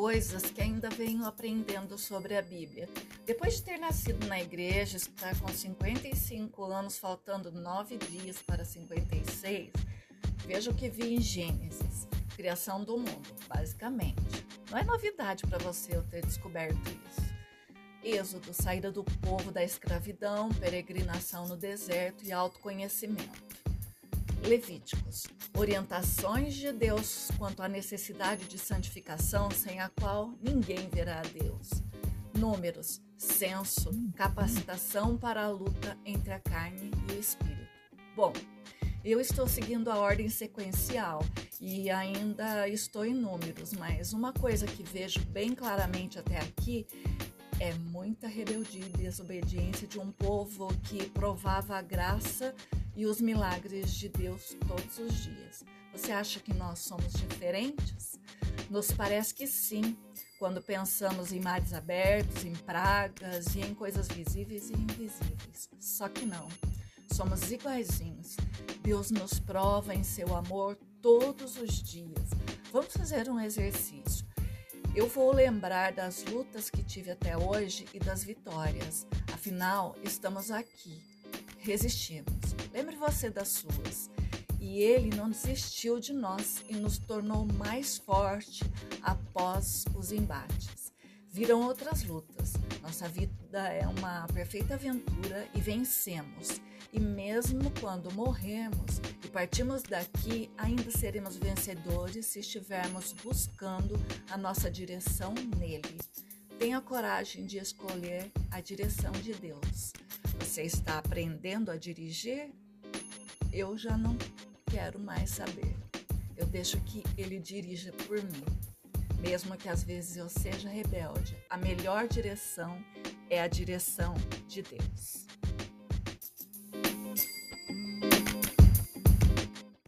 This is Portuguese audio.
coisas que ainda venho aprendendo sobre a Bíblia. Depois de ter nascido na igreja, estar com 55 anos, faltando nove dias para 56, veja o que vi em Gênesis, criação do mundo, basicamente. Não é novidade para você eu ter descoberto isso. Êxodo, saída do povo da escravidão, peregrinação no deserto e autoconhecimento. Levíticos, orientações de Deus quanto à necessidade de santificação sem a qual ninguém verá a Deus. Números, senso, capacitação para a luta entre a carne e o espírito. Bom, eu estou seguindo a ordem sequencial e ainda estou em números, mas uma coisa que vejo bem claramente até aqui é muita rebeldia e desobediência de um povo que provava a graça e os milagres de Deus todos os dias. Você acha que nós somos diferentes? Nos parece que sim, quando pensamos em mares abertos, em pragas e em coisas visíveis e invisíveis. Só que não. Somos iguaizinhos. Deus nos prova em seu amor todos os dias. Vamos fazer um exercício. Eu vou lembrar das lutas que tive até hoje e das vitórias. Afinal, estamos aqui, resistimos. Lembre você das suas. E ele não desistiu de nós e nos tornou mais forte após os embates. Viram outras lutas. Nossa vida é uma perfeita aventura e vencemos. E mesmo quando morremos e partimos daqui, ainda seremos vencedores se estivermos buscando a nossa direção nele. Tenha coragem de escolher a direção de Deus. Você está aprendendo a dirigir? Eu já não quero mais saber. Eu deixo que ele dirija por mim. Mesmo que às vezes eu seja rebelde, a melhor direção é a direção de Deus.